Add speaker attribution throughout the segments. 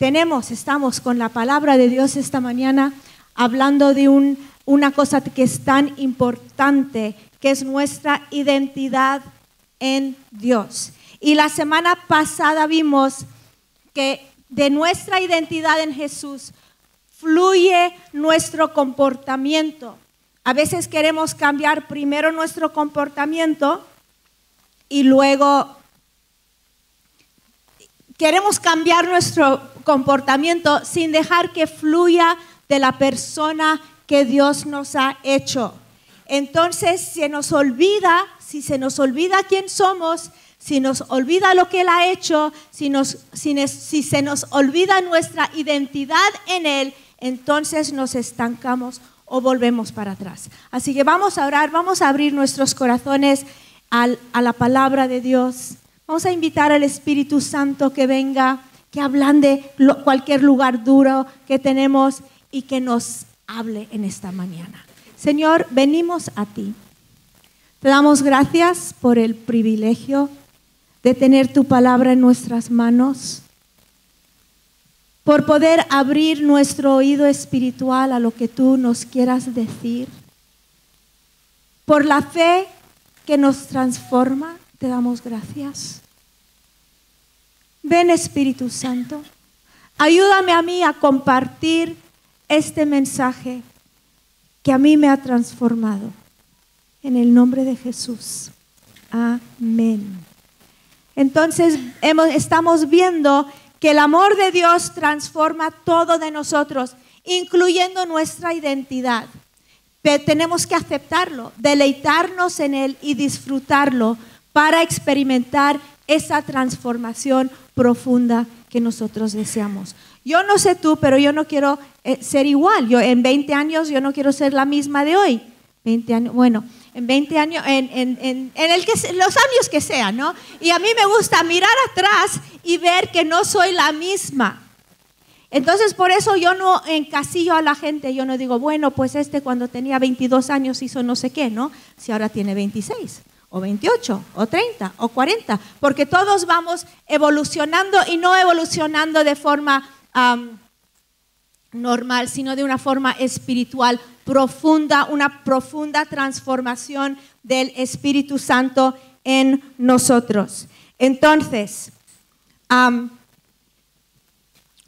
Speaker 1: tenemos, estamos con la palabra de Dios esta mañana hablando de una cosa que es tan importante, que es nuestra identidad en Dios. Y la semana pasada vimos que de nuestra identidad en Jesús fluye nuestro comportamiento. A veces queremos cambiar primero nuestro comportamiento y luego queremos cambiar nuestro comportamiento sin dejar que fluya de la persona que Dios nos ha hecho. Entonces se nos olvida, si se nos olvida quién somos, si nos olvida lo que Él ha hecho, si, si, se nos olvida nuestra identidad en Él, entonces nos estancamos o volvemos para atrás. Así que vamos a orar, vamos a abrir nuestros corazones a la palabra de Dios. Vamos a invitar al Espíritu Santo que venga, que de cualquier lugar duro que tenemos y que nos hable en esta mañana. Señor, venimos a ti. Te damos gracias por el privilegio de tener tu palabra en nuestras manos, por poder abrir nuestro oído espiritual a lo que tú nos quieras decir, por la fe que nos transforma, te damos gracias. Ven Espíritu Santo, ayúdame a mí a compartir este mensaje que a mí me ha transformado. En el nombre de Jesús. Amén. Entonces estamos viendo que el amor de Dios transforma todo de nosotros, incluyendo nuestra identidad. Pero tenemos que aceptarlo, deleitarnos en Él y disfrutarlo para experimentar esa transformación profunda que nosotros deseamos. Yo no sé tú, pero yo no quiero eh, ser igual. Yo en 20 años yo no quiero ser la misma de hoy. 20 años, bueno, en 20 años, en, en, el que, los años que sean, ¿no? Y a mí me gusta mirar atrás y ver que no soy la misma. Entonces, por eso yo no encasillo a la gente, yo no digo, bueno, pues este cuando tenía 22 años hizo no sé qué, ¿no? Si ahora tiene 26, o 28, o 30, o 40, porque todos vamos evolucionando y no evolucionando de forma normal, sino de una forma espiritual profunda, una profunda transformación del Espíritu Santo en nosotros. Entonces,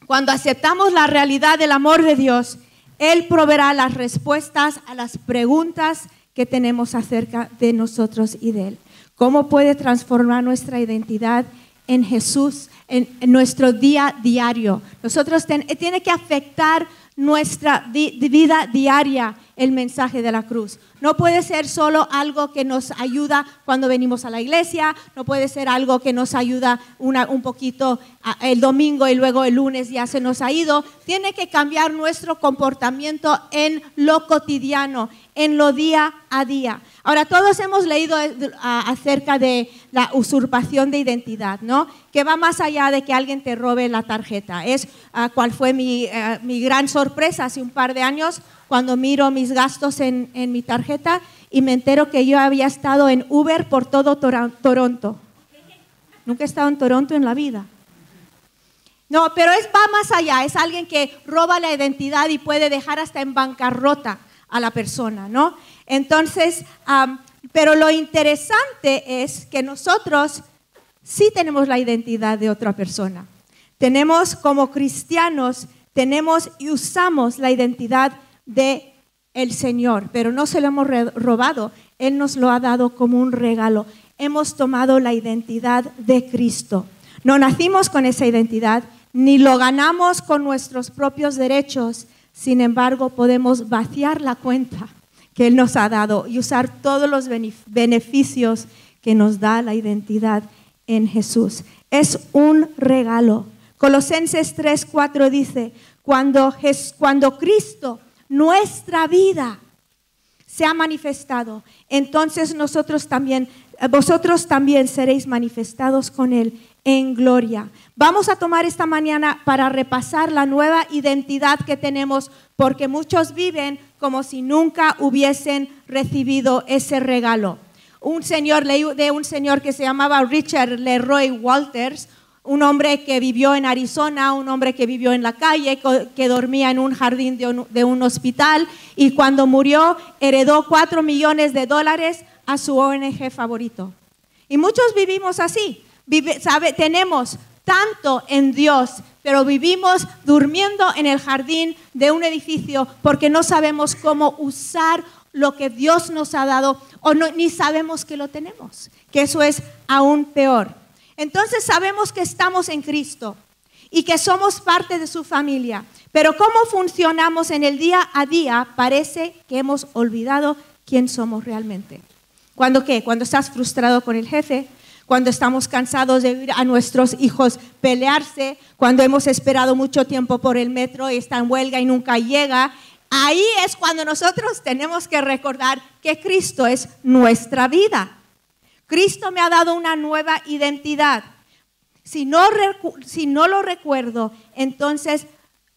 Speaker 1: cuando aceptamos la realidad del amor de Dios, Él proveerá las respuestas a las preguntas que tenemos acerca de nosotros y de Él. ¿Cómo puede transformar nuestra identidad en Jesús en, nuestro día diario. Nosotros tiene que afectar nuestra vida diaria el mensaje de la cruz. No puede ser solo algo que nos ayuda cuando venimos a la iglesia, no puede ser algo que nos ayuda un poquito el domingo y luego el lunes ya se nos ha ido. Tiene que cambiar nuestro comportamiento en lo cotidiano, en lo día a día. Ahora, todos hemos leído eh, acerca de la usurpación de identidad, ¿no? Que va más allá de que alguien te robe la tarjeta. Es ah, cuál fue mi, eh, mi gran sorpresa hace un par de años cuando miro mis gastos en, mi tarjeta y me entero que yo había estado en Uber por todo Toronto. Nunca he estado en Toronto en la vida. No, pero es, va más allá, es alguien que roba la identidad y puede dejar hasta en bancarrota a la persona, ¿no? Entonces, pero lo interesante es que nosotros sí tenemos la identidad de otra persona. Tenemos como cristianos, tenemos y usamos la identidad de el Señor, pero no se lo hemos robado, Él nos lo ha dado como un regalo. Hemos tomado la identidad de Cristo. No nacimos con esa identidad, ni lo ganamos con nuestros propios derechos, sin embargo podemos vaciar la cuenta que Él nos ha dado y usar todos los beneficios que nos da la identidad en Jesús. Es un regalo. Colosenses 3:4 dice, cuando, cuando Cristo nuestra vida se ha manifestado, entonces nosotros también, vosotros también seréis manifestados con Él en gloria. Vamos a tomar esta mañana para repasar la nueva identidad que tenemos, porque muchos viven como si nunca hubiesen recibido ese regalo. Un señor, leí de un señor que se llamaba Richard Leroy Walters, un hombre que vivió en Arizona, un hombre que vivió en la calle, que dormía en un jardín de un, hospital y cuando murió heredó cuatro millones de dólares a su ONG favorito. Y muchos vivimos así. tenemos tanto en Dios, pero vivimos durmiendo en el jardín de un edificio porque no sabemos cómo usar lo que Dios nos ha dado o ni sabemos que lo tenemos, que eso es aún peor. Entonces sabemos que estamos en Cristo y que somos parte de su familia, pero cómo funcionamos en el día a día parece que hemos olvidado quién somos realmente. ¿Cuándo qué? Cuando estás frustrado con el jefe, cuando estamos cansados de ver a nuestros hijos pelearse, cuando hemos esperado mucho tiempo por el metro y está en huelga y nunca llega. Ahí es cuando nosotros tenemos que recordar que Cristo es nuestra vida. Cristo me ha dado una nueva identidad. Si no, si no lo recuerdo, entonces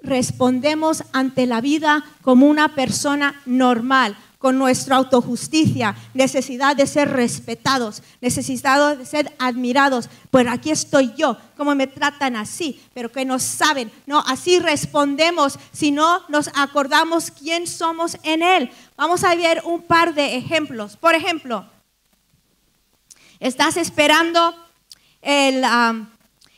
Speaker 1: respondemos ante la vida como una persona normal, con nuestra autojusticia, necesidad de ser respetados, necesidad de ser admirados. Pues aquí estoy yo, como me tratan así, pero que no saben. No, así respondemos si no nos acordamos quién somos en Él. Vamos a ver un par de ejemplos. Por ejemplo, Estás esperando el,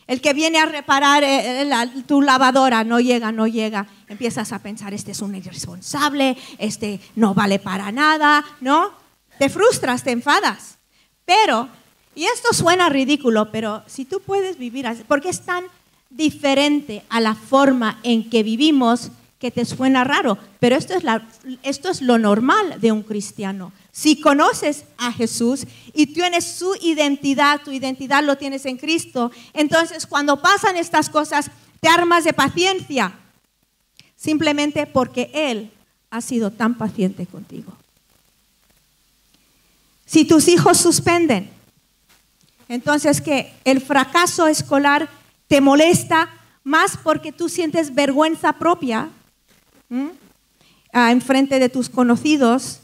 Speaker 1: el que viene a reparar eh, tu lavadora, no llega, no llega. Empiezas a pensar, este es un irresponsable, este no vale para nada, ¿no? Te frustras, te enfadas. Pero, y esto suena ridículo, pero si tú puedes vivir así, porque es tan diferente a la forma en que vivimos que te suena raro, pero esto es, la, esto es lo normal de un cristiano. Si conoces a Jesús y tienes su identidad, tu identidad lo tienes en Cristo, entonces cuando pasan estas cosas, te armas de paciencia, simplemente porque Él ha sido tan paciente contigo. Si tus hijos suspenden, entonces que el fracaso escolar te molesta más porque tú sientes vergüenza propia ah, en frente de tus conocidos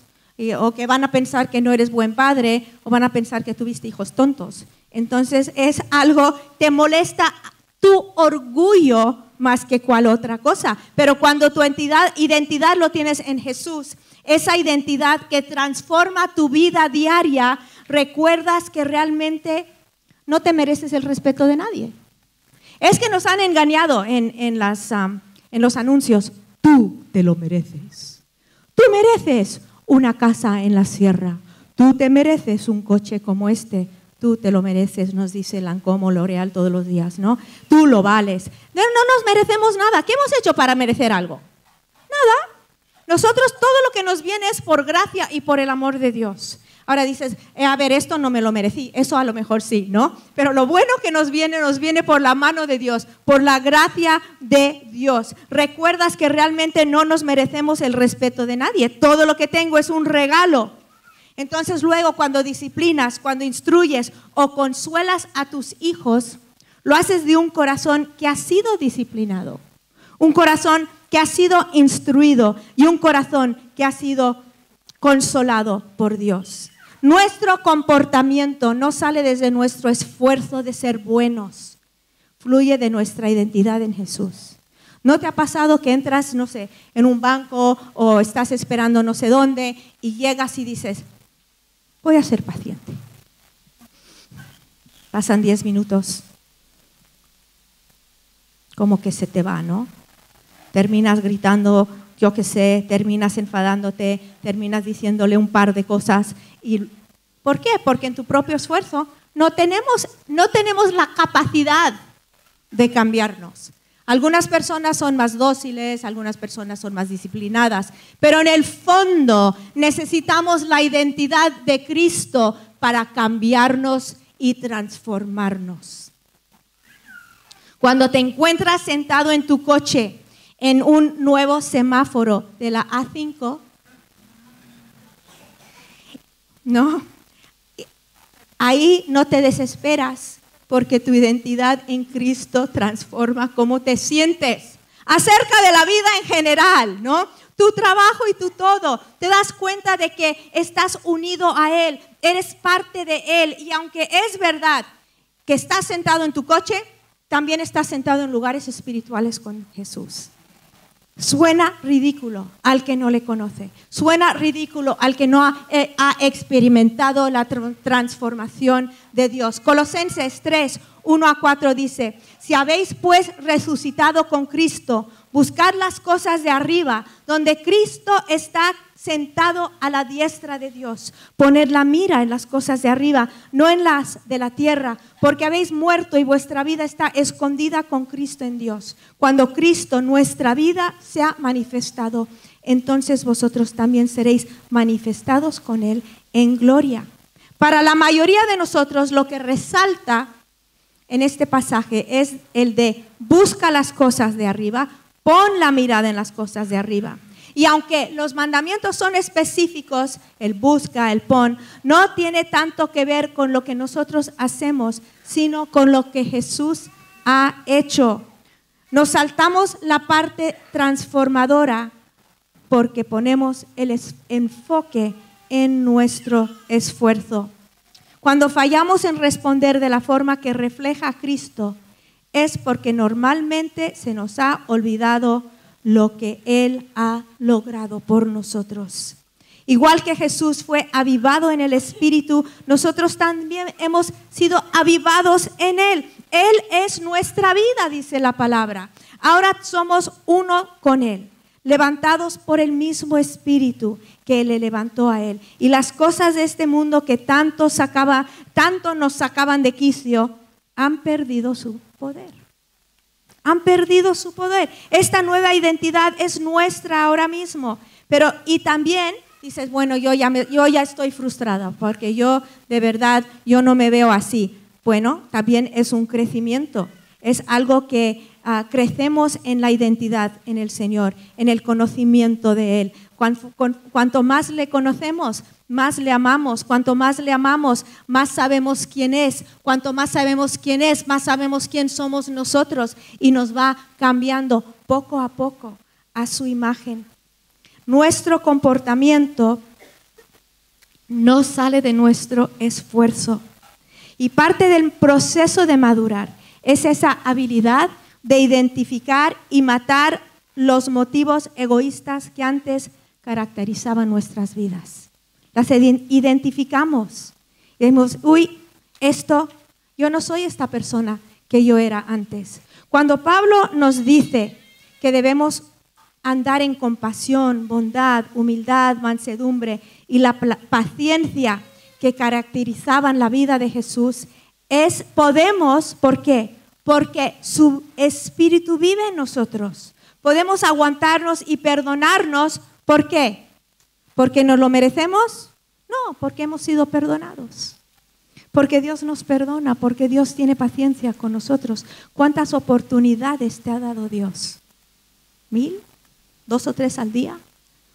Speaker 1: o que van a pensar que no eres buen padre, o van a pensar que tuviste hijos tontos. Entonces es algo, te molesta tu orgullo más que cual otra cosa. Pero cuando tu entidad, identidad lo tienes en Jesús, esa identidad que transforma tu vida diaria, recuerdas que realmente no te mereces el respeto de nadie. Es que nos han engañado en, en, en los anuncios. Tú te lo mereces. Tú mereces una casa en la sierra. Tú te mereces un coche como este. Tú te lo mereces, nos dice Lancomo L'Oreal todos los días, ¿no? Tú lo vales. No, no nos merecemos nada. ¿Qué hemos hecho para merecer algo? Nada. Nosotros todo lo que nos viene es por gracia y por el amor de Dios. Ahora dices, eh, a ver, esto no me lo merecí, eso a lo mejor sí, ¿no? Pero lo bueno que nos viene, nos viene por la mano de Dios, por la gracia de Dios. Recuerdas que realmente no nos merecemos el respeto de nadie, todo lo que tengo es un regalo. Entonces luego cuando disciplinas, cuando instruyes o consuelas a tus hijos, lo haces de un corazón que ha sido disciplinado, un corazón que ha sido instruido y un corazón que ha sido consolado por Dios. Nuestro comportamiento no sale desde nuestro esfuerzo de ser buenos, fluye de nuestra identidad en Jesús. ¿No te ha pasado que entras, no sé, en un banco o estás esperando no sé dónde y llegas y dices, voy a ser paciente? Pasan diez minutos, como que se te va, ¿no? Terminas gritando yo qué sé, terminas enfadándote, terminas diciéndole un par de cosas. Y, ¿Por qué? Porque en tu propio esfuerzo no tenemos, no tenemos la capacidad de cambiarnos. Algunas personas son más dóciles, algunas personas son más disciplinadas, pero en el fondo necesitamos la identidad de Cristo para cambiarnos y transformarnos. Cuando te encuentras sentado en tu coche en un nuevo semáforo de la A5, no, ahí no te desesperas porque tu identidad en Cristo transforma cómo te sientes. Acerca de la vida en general, ¿no? Tu trabajo y tu todo, te das cuenta de que estás unido a Él, eres parte de Él. Y aunque es verdad que estás sentado en tu coche, también estás sentado en lugares espirituales con Jesús. Suena ridículo al que no le conoce. Suena ridículo al que no ha, eh, experimentado la tr- transformación de Dios. Colosenses 3, 1 a 4 dice, si habéis pues resucitado con Cristo, buscad las cosas de arriba, donde Cristo está sentado a la diestra de Dios. Poned la mira en las cosas de arriba, no en las de la tierra, porque habéis muerto y vuestra vida está escondida con Cristo en Dios. Cuando Cristo, nuestra vida, se ha manifestado, entonces vosotros también seréis manifestados con Él en gloria. Para la mayoría de nosotros lo que resalta en este pasaje es el de busca las cosas de arriba, pon la mirada en las cosas de arriba. Y aunque los mandamientos son específicos, el busca, el pon, no tiene tanto que ver con lo que nosotros hacemos, sino con lo que Jesús ha hecho. Nos saltamos la parte transformadora porque ponemos el enfoque en nuestro esfuerzo. Cuando fallamos en responder de la forma que refleja a Cristo, es porque normalmente se nos ha olvidado lo que Él ha logrado por nosotros. Igual que Jesús fue avivado en el Espíritu, nosotros también hemos sido avivados en Él. Él es nuestra vida, dice la palabra. Ahora somos uno con Él, levantados por el mismo Espíritu que le levantó a Él. Y las cosas de este mundo que tanto, sacaba, tanto nos sacaban de quicio, han perdido su poder han perdido su poder. Esta nueva identidad es nuestra ahora mismo. Pero, y también dices, bueno, yo ya, estoy frustrada porque yo de verdad, yo no me veo así. Bueno, también es un crecimiento. Es algo que ah, crecemos en la identidad en el Señor, en el conocimiento de Él. Cuan- con- cuanto más le conocemos, más le amamos. Cuanto más le amamos, más sabemos quién es. Cuanto más sabemos quién es, más sabemos quién somos nosotros. Y nos va cambiando poco a poco a su imagen. Nuestro comportamiento no sale de nuestro esfuerzo. Y parte del proceso de madurar es esa habilidad de identificar y matar los motivos egoístas que antes caracterizaban nuestras vidas. Las iden- identificamos. Y decimos, uy, esto, yo no soy esta persona que yo era antes. Cuando Pablo nos dice que debemos andar en compasión, bondad, humildad, mansedumbre y la paciencia que caracterizaban la vida de Jesús, es podemos, ¿por qué? Porque su espíritu vive en nosotros. Podemos aguantarnos y perdonarnos, ¿por qué? ¿Porque nos lo merecemos? No, porque hemos sido perdonados. Porque Dios nos perdona, porque Dios tiene paciencia con nosotros. ¿Cuántas oportunidades te ha dado Dios? ¿Mil? ¿Dos o tres al día?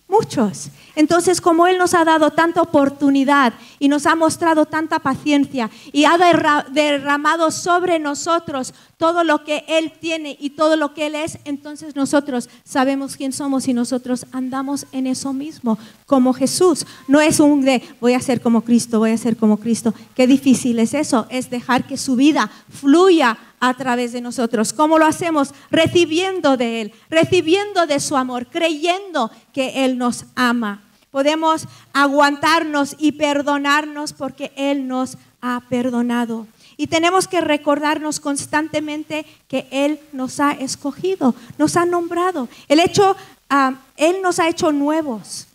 Speaker 1: Muchos. Entonces, como Él nos ha dado tanta oportunidad y nos ha mostrado tanta paciencia y ha derra- derramado sobre nosotros todo lo que Él tiene y todo lo que Él es, entonces nosotros sabemos quién somos y nosotros andamos en eso mismo, como Jesús. No es un de voy a ser como Cristo, voy a ser como Cristo. Qué difícil es eso, es dejar que su vida fluya a través de nosotros. ¿Cómo lo hacemos? Recibiendo de Él, recibiendo de su amor, creyendo que Él nos ama. Podemos aguantarnos y perdonarnos porque Él nos ha perdonado. Y tenemos que recordarnos constantemente que Él nos ha escogido, nos ha nombrado. El hecho, ah, Él nos ha hecho nuevos.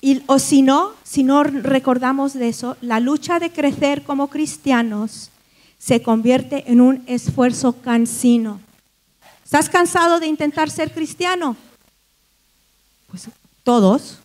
Speaker 1: Y, o si no, si no recordamos de eso, la lucha de crecer como cristianos se convierte en un esfuerzo cansino. ¿Estás cansado de intentar ser cristiano? Pues todos.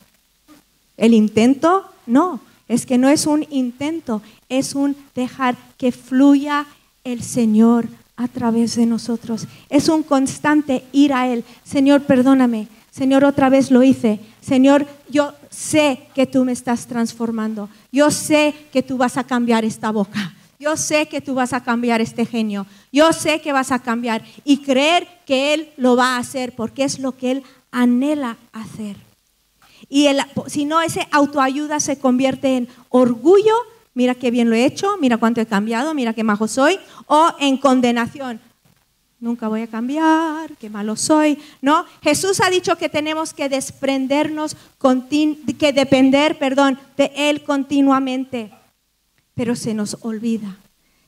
Speaker 1: El intento, no. Es que no es un intento, es un dejar que fluya el Señor a través de nosotros. Es un constante ir a Él. Señor, perdóname. Señor, otra vez lo hice. Señor, yo sé que tú me estás transformando. Yo sé que tú vas a cambiar esta boca. Yo sé que tú vas a cambiar este genio. Yo sé que vas a cambiar. Y creer que Él lo va a hacer porque es lo que Él anhela hacer. Y si no, ese autoayuda se convierte en orgullo mira qué bien lo he hecho, mira cuánto he cambiado, mira qué majo soy, o en condenación, nunca voy a cambiar, qué malo soy, ¿no? Jesús ha dicho que tenemos que desprendernos, que depender, perdón, de Él continuamente, pero se nos olvida.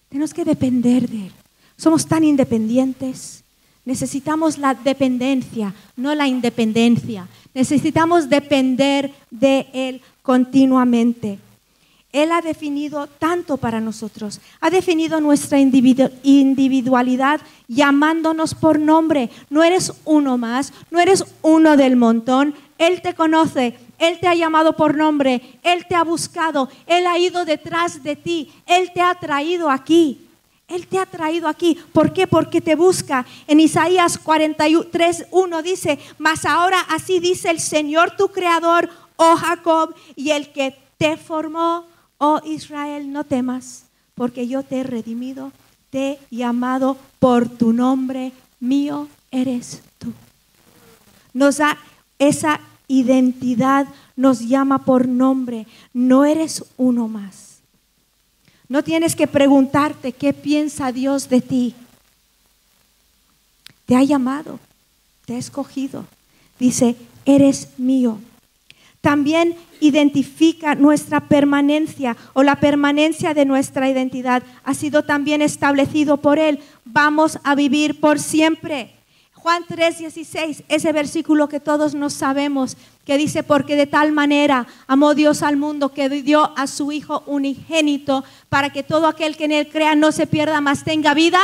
Speaker 1: Tenemos que depender de Él. Somos tan independientes. Necesitamos la dependencia, no la independencia. Necesitamos depender de Él continuamente. Él ha definido tanto para nosotros, ha definido nuestra individualidad llamándonos por nombre. No eres uno más, no eres uno del montón. Él te conoce, Él te ha llamado por nombre, Él te ha buscado, Él ha ido detrás de ti, Él te ha traído aquí. Él te ha traído aquí. ¿Por qué? Porque te busca. En Isaías 43, 1 dice, mas ahora así dice el Señor tu Creador, oh Jacob, y el que te formó Oh Israel, no temas, porque yo te he redimido, te he llamado por tu nombre, mío eres tú. Nos da esa identidad, nos llama por nombre, no eres uno más. No tienes que preguntarte qué piensa Dios de ti. Te ha llamado, te ha escogido. Dice, eres mío. También identifica nuestra permanencia o la permanencia de nuestra identidad. Ha sido también establecido por Él. Vamos a vivir por siempre. Juan 3:16, ese versículo que todos nos sabemos, que dice, porque de tal manera amó Dios al mundo que dio a su Hijo unigénito para que todo aquel que en Él crea no se pierda, más tenga vida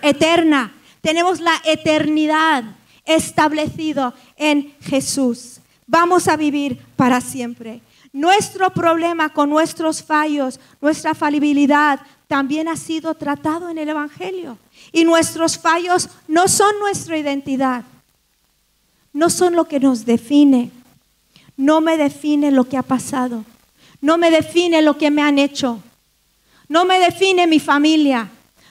Speaker 1: eterna. Tenemos la eternidad establecido en Jesús vamos a vivir para siempre. Nuestro problema con nuestros fallos, nuestra falibilidad, también ha sido tratado en el Evangelio. Y nuestros fallos no son nuestra identidad, no son lo que nos define, no me define lo que ha pasado, no me define lo que me han hecho, no me define mi familia,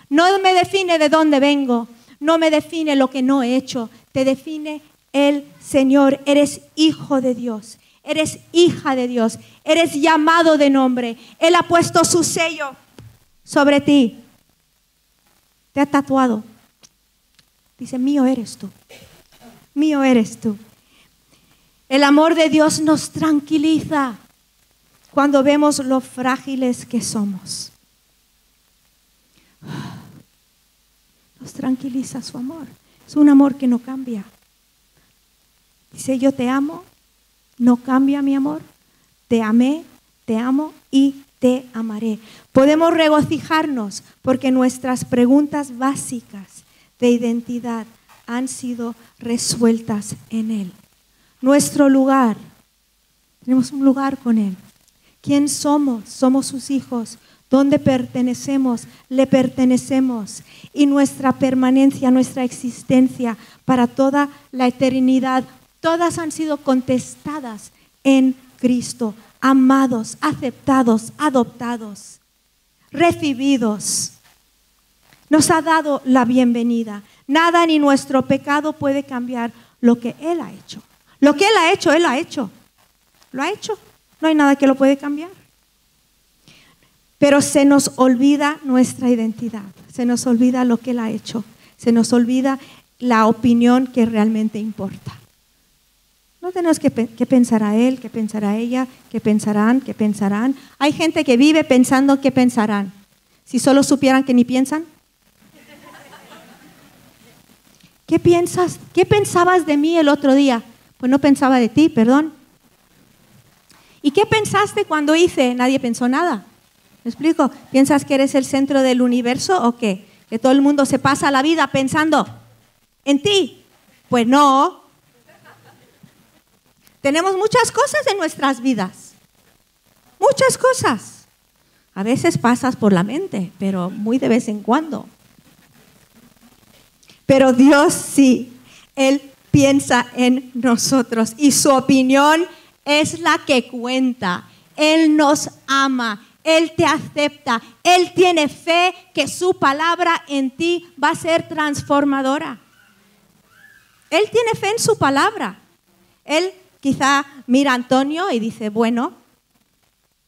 Speaker 1: no me define de dónde vengo, no me define lo que no he hecho, te define el Señor, eres hijo de Dios, eres hija de Dios, eres llamado de nombre. Él ha puesto su sello sobre ti. Te ha tatuado. Dice, mío eres tú. Mío eres tú. El amor de Dios nos tranquiliza cuando vemos lo frágiles que somos. Nos tranquiliza su amor. Es un amor que no cambia. Dice, yo te amo, no cambia mi amor, te amé, te amo y te amaré. Podemos regocijarnos porque nuestras preguntas básicas de identidad han sido resueltas en Él. Nuestro lugar, tenemos un lugar con Él. ¿Quién somos? Somos sus hijos. ¿Dónde pertenecemos? Le pertenecemos. Y nuestra permanencia, nuestra existencia para toda la eternidad todas han sido contestadas en Cristo, amados, aceptados, adoptados, recibidos. Nos ha dado la bienvenida. Nada ni nuestro pecado puede cambiar lo que Él ha hecho. Lo que Él ha hecho, Él ha hecho. Lo ha hecho. No hay nada que lo puede cambiar. Pero se nos olvida nuestra identidad. Se nos olvida lo que Él ha hecho. Se nos olvida la opinión que realmente importa. No tenemos que, pensar a él, que pensará ella, que pensarán, que pensarán. Hay gente que vive pensando que pensarán. Si solo supieran que ni piensan. ¿Qué piensas? ¿Qué pensabas de mí el otro día? Pues no pensaba de ti, perdón. ¿Y qué pensaste cuando hice? Nadie pensó nada. ¿Me explico? ¿Piensas que eres el centro del universo o qué? Que todo el mundo se pasa la vida pensando en ti. Pues no, tenemos muchas cosas en nuestras vidas. Muchas cosas. A veces pasas por la mente, pero muy de vez en cuando. Pero Dios sí, Él piensa en nosotros y su opinión es la que cuenta. Él nos ama, Él te acepta, Él tiene fe que su palabra en ti va a ser transformadora. Él tiene fe en su palabra. Él quizá mira a Antonio y dice, bueno,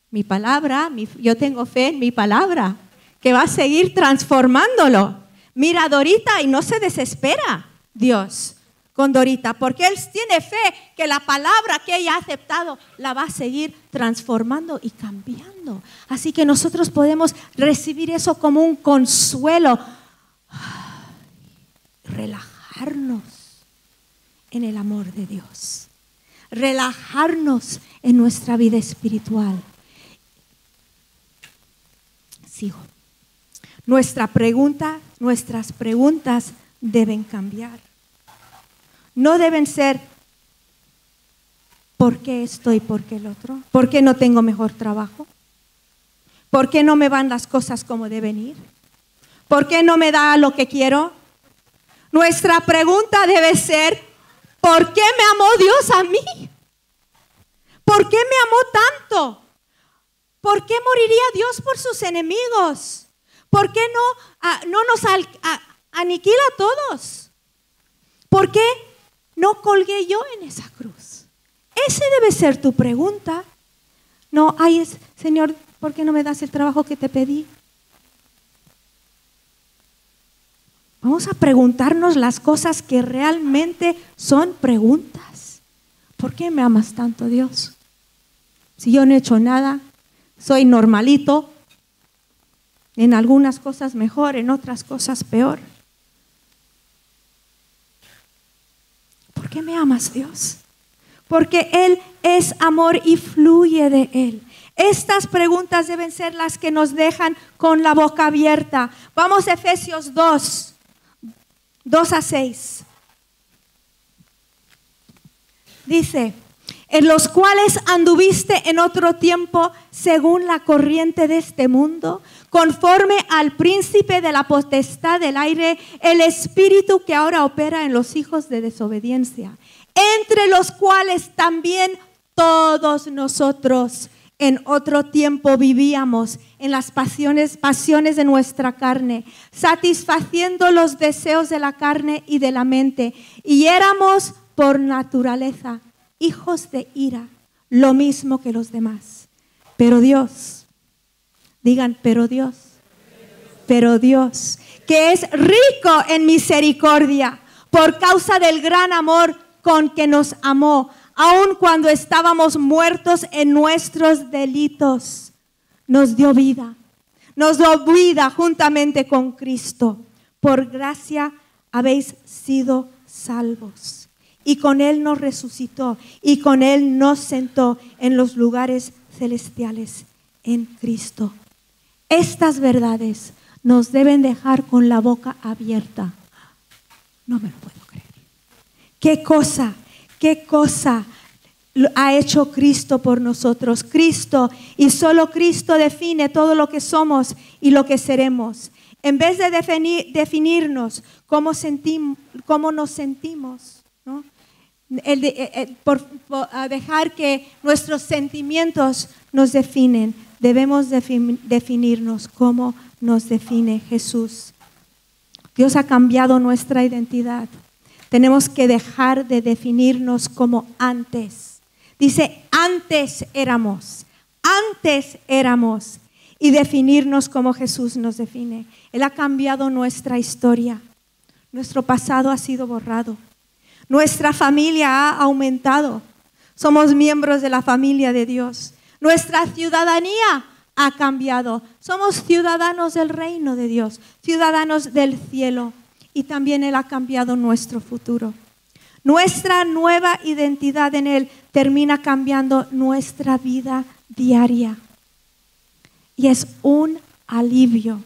Speaker 1: Mi palabra, yo tengo fe en mi palabra, que va a seguir transformándolo. Mira a Dorita y no se desespera Dios con Dorita, porque Él tiene fe que la palabra que ella ha aceptado la va a seguir transformando y cambiando. Así que nosotros podemos recibir eso como un consuelo, relajarnos en el amor de Dios, relajarnos en nuestra vida espiritual. Sigo. Nuestra pregunta, nuestras preguntas deben cambiar. No deben ser ¿por qué estoy, por qué el otro? ¿Por qué no tengo mejor trabajo? ¿Por qué no me van las cosas como deben ir? ¿Por qué no me da lo que quiero? Nuestra pregunta debe ser, ¿por qué me amó Dios a mí? ¿Por qué me amó tanto? ¿Por qué moriría Dios por sus enemigos? ¿Por qué no, ah, no nos aniquila a todos? ¿Por qué no colgué yo en esa cruz? Ese debe ser tu pregunta. No, ay, Señor, ¿por qué no me das el trabajo que te pedí? Vamos a preguntarnos las cosas que realmente son preguntas. ¿Por qué me amas tanto, Dios? Si yo no he hecho nada, soy normalito, en algunas cosas mejor, en otras cosas peor. ¿Por qué me amas, Dios? Porque Él es amor y fluye de Él. Estas preguntas deben ser las que nos dejan con la boca abierta. Vamos a Efesios 2. 2 a 6. Dice, en los cuales anduviste en otro tiempo según la corriente de este mundo, conforme al príncipe de la potestad del aire, el espíritu que ahora opera en los hijos de desobediencia, entre los cuales también todos nosotros en otro tiempo vivíamos en las pasiones, pasiones de nuestra carne, satisfaciendo los deseos de la carne y de la mente. Y éramos por naturaleza hijos de ira, lo mismo que los demás. Pero Dios, digan, pero Dios, pero Dios, que es rico en misericordia por causa del gran amor con que nos amó aun cuando estábamos muertos en nuestros delitos, nos dio vida. Nos dio vida juntamente con Cristo. Por gracia habéis sido salvos. Y con Él nos resucitó y con Él nos sentó en los lugares celestiales en Cristo. Estas verdades nos deben dejar con la boca abierta. No me lo puedo creer. ¿Qué cosa qué cosa ha hecho Cristo por nosotros. Cristo y solo Cristo define todo lo que somos y lo que seremos. En vez de definirnos cómo, cómo nos sentimos, por, dejar que nuestros sentimientos nos definen, debemos definirnos cómo nos define Jesús. Dios ha cambiado nuestra identidad. Tenemos que dejar de definirnos como antes. Dice, antes éramos, antes éramos. Y definirnos como Jesús nos define. Él ha cambiado nuestra historia. Nuestro pasado ha sido borrado. Nuestra familia ha aumentado. Somos miembros de la familia de Dios. Nuestra ciudadanía ha cambiado. Somos ciudadanos del reino de Dios, ciudadanos del cielo y también Él ha cambiado nuestro futuro. Nuestra nueva identidad en Él termina cambiando nuestra vida diaria. Y es un alivio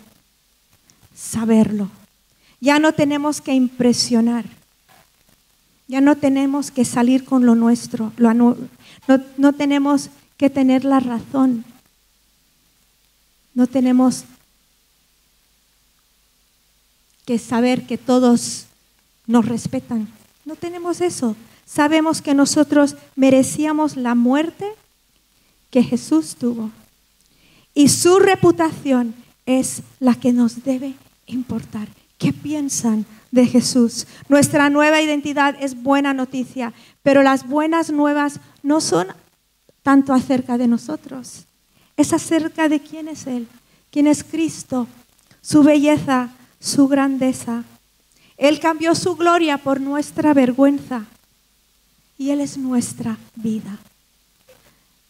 Speaker 1: saberlo. Ya no tenemos que impresionar. Ya no tenemos que salir con lo nuestro. no, no tenemos que tener la razón. No tenemos que saber que todos nos respetan. No tenemos eso. Sabemos que nosotros merecíamos la muerte que Jesús tuvo. Y su reputación es la que nos debe importar. ¿Qué piensan de Jesús? Nuestra nueva identidad es buena noticia, pero las buenas nuevas no son tanto acerca de nosotros. Es acerca de quién es Él, quién es Cristo, su belleza, su grandeza. Él cambió su gloria por nuestra vergüenza y Él es nuestra vida.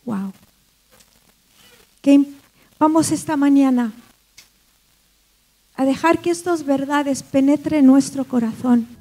Speaker 1: Wow. vamos esta mañana a dejar que estas verdades penetren nuestro corazón